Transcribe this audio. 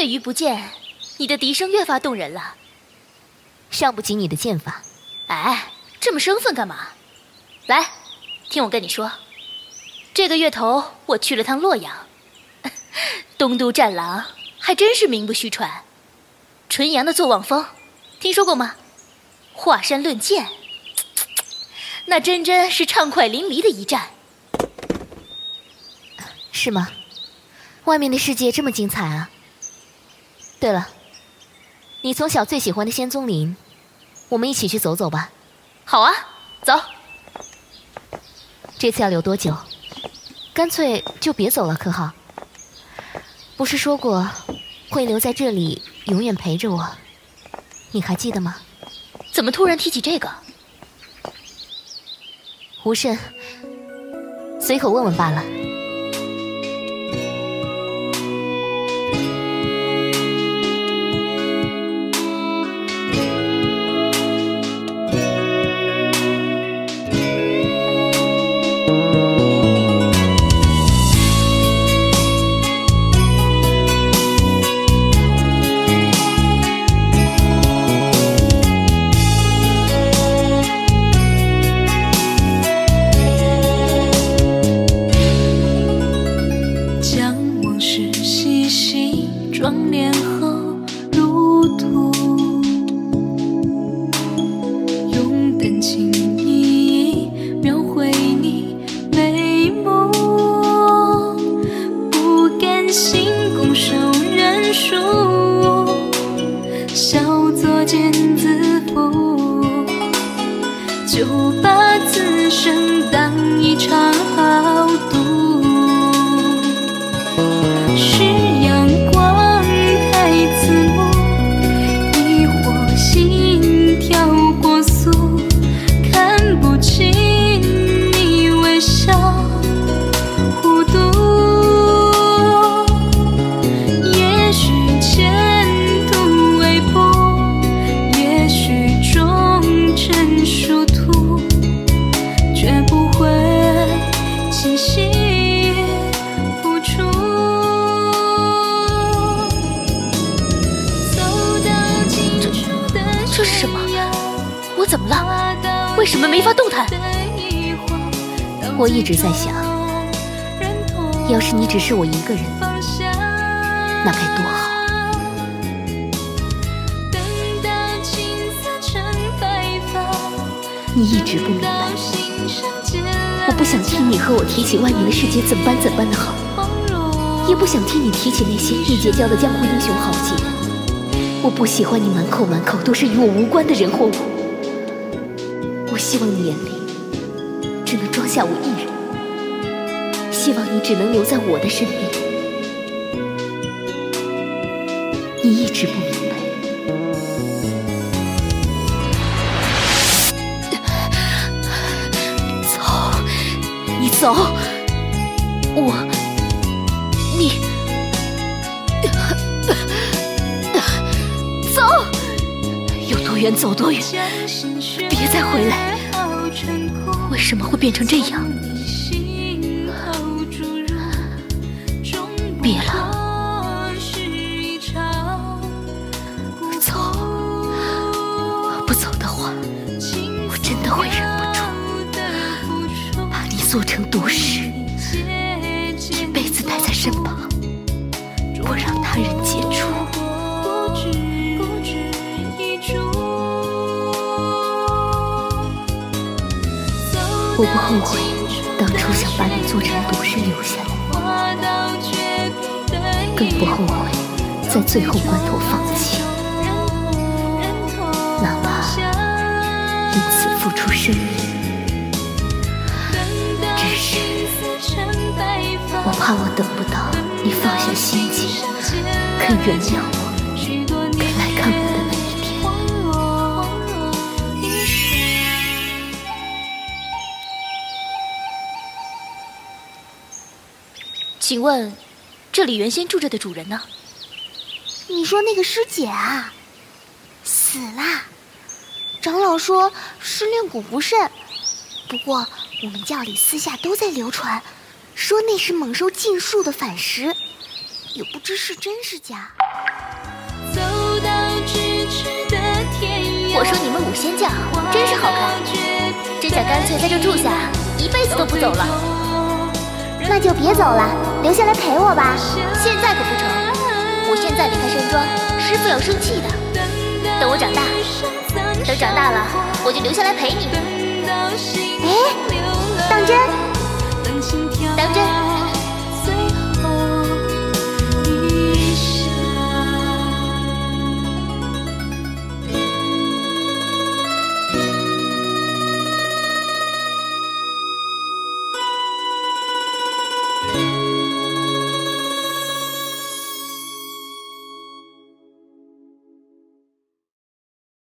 月余不见，你的笛声越发动人了。尚不及你的剑法。哎，这么生分干嘛？来，听我跟你说，这个月头我去了趟洛阳，东都战狼还真是名不虚传。纯阳的坐忘峰，听说过吗？华山论剑，那真真是畅快淋漓的一战。是吗？外面的世界这么精彩啊！对了，你从小最喜欢的仙踪林。我们一起去走走吧。好啊，走。这次要留多久？干脆就别走了，可好？不是说过会留在这里，永远陪着我？你还记得吗？怎么突然提起这个？无甚，随口问问罢了。不胜认输笑作茧自缚就把此生当一场怎么了为什么没法动弹？我一直在想，要是你只是我一个人，那该多好。你一直不明白，我不想听你和我提起外面的世界怎般怎般的好，也不想听你提起那些你结交的江湖英雄豪杰。我不喜欢你满口满口都是与我无关的人或物。希望你眼里只能装下我一人，希望你只能留在我的身边。你一直不明白，走，你走，我，你，远走多远，别再回来。为什么会变成这样？别了，走，不走的话，我真的会忍不住把你做成毒蛇，我不后悔当初想把你做成毒食留下来，更不后悔在最后关头放弃，哪怕因此付出生命。只是我怕我等不到你放下心结，肯原谅我，请问这里原先住着的主人呢？你说那个师姐啊？死了长老说是练蛊不慎不过我们教里私下都在流传说那是猛兽禁术的反噬。也不知是真是假。走到咫尺的天涯我说你们五仙教真是好看。真想干脆在这住下一辈子都不走了。那就别走了，留下来陪我吧。现在可不成，我现在离开山庄，师傅要生气的。等我长大，等长大了，我就留下来陪你。哎，当真？当真。